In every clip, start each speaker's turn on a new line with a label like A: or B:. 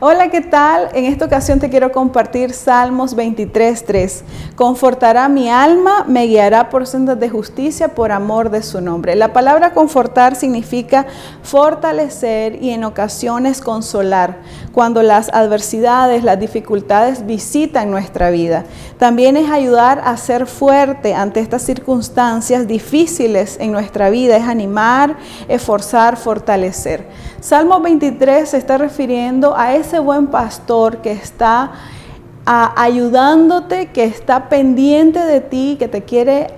A: Hola, ¿qué tal? En esta ocasión te quiero compartir Salmos 23.3. Confortará mi alma, me guiará por sendas de justicia por amor de su nombre. La palabra confortar significa fortalecer y en ocasiones consolar cuando las adversidades, las dificultades visitan nuestra vida. También es ayudar a ser fuerte ante estas circunstancias difíciles en nuestra vida, es animar, esforzar, fortalecer. Salmo 23 se está refiriendo a ese buen pastor que está ayudándote, que está pendiente de ti, que te quiere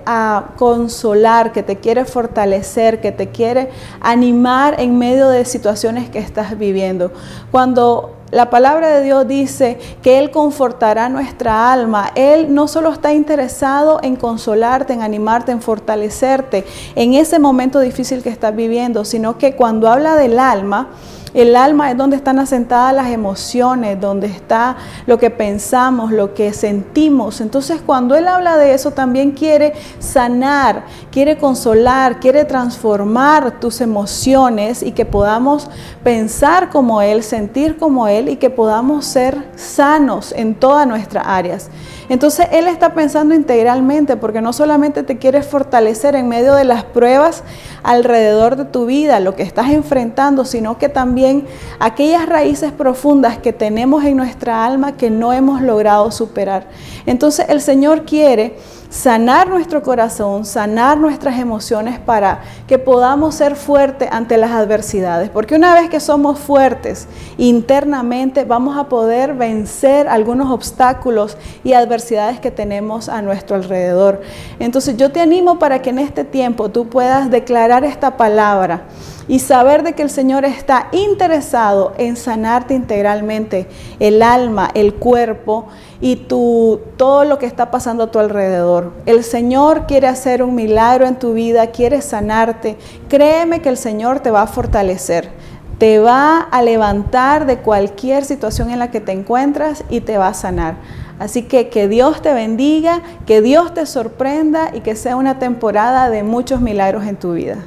A: consolar, que te quiere fortalecer, que te quiere animar en medio de situaciones que estás viviendo. Cuando la palabra de Dios dice que Él confortará nuestra alma. Él no solo está interesado en consolarte, en animarte, en fortalecerte en ese momento difícil que estás viviendo, sino que cuando habla del alma, el alma es donde están asentadas las emociones, donde está lo que pensamos, lo que sentimos. Entonces cuando Él habla de eso también quiere sanar, quiere consolar, quiere transformar tus emociones y que podamos pensar como Él, sentir como Él y que podamos ser sanos en todas nuestras áreas. Entonces Él está pensando integralmente porque no solamente te quiere fortalecer en medio de las pruebas alrededor de tu vida, lo que estás enfrentando, sino que también aquellas raíces profundas que tenemos en nuestra alma que no hemos logrado superar. Entonces el Señor quiere sanar nuestro corazón, sanar nuestras emociones para que podamos ser fuertes ante las adversidades. Porque una vez que somos fuertes internamente, vamos a poder vencer algunos obstáculos y adversidades que tenemos a nuestro alrededor. Entonces yo te animo para que en este tiempo tú puedas declarar esta palabra y saber de que el Señor está interesado en sanarte integralmente el alma, el cuerpo y tu, todo lo que está pasando a tu alrededor. El Señor quiere hacer un milagro en tu vida, quiere sanarte. Créeme que el Señor te va a fortalecer. Te va a levantar de cualquier situación en la que te encuentras y te va a sanar. Así que que Dios te bendiga, que Dios te sorprenda y que sea una temporada de muchos milagros en tu vida.